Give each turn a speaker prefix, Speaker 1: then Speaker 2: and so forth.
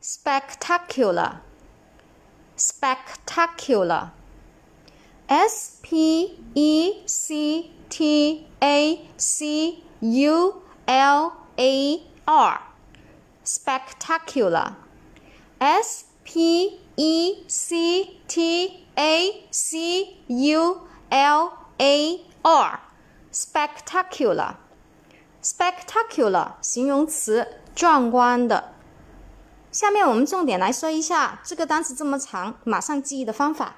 Speaker 1: spectacular, spectacular. S P E C T A C U L A R, spectacular. S P E C T A C U L A R, spectacular. spectacular 形容词，壮观的。 下面我们重点来说一下这个单词这么长，马上记忆的方法。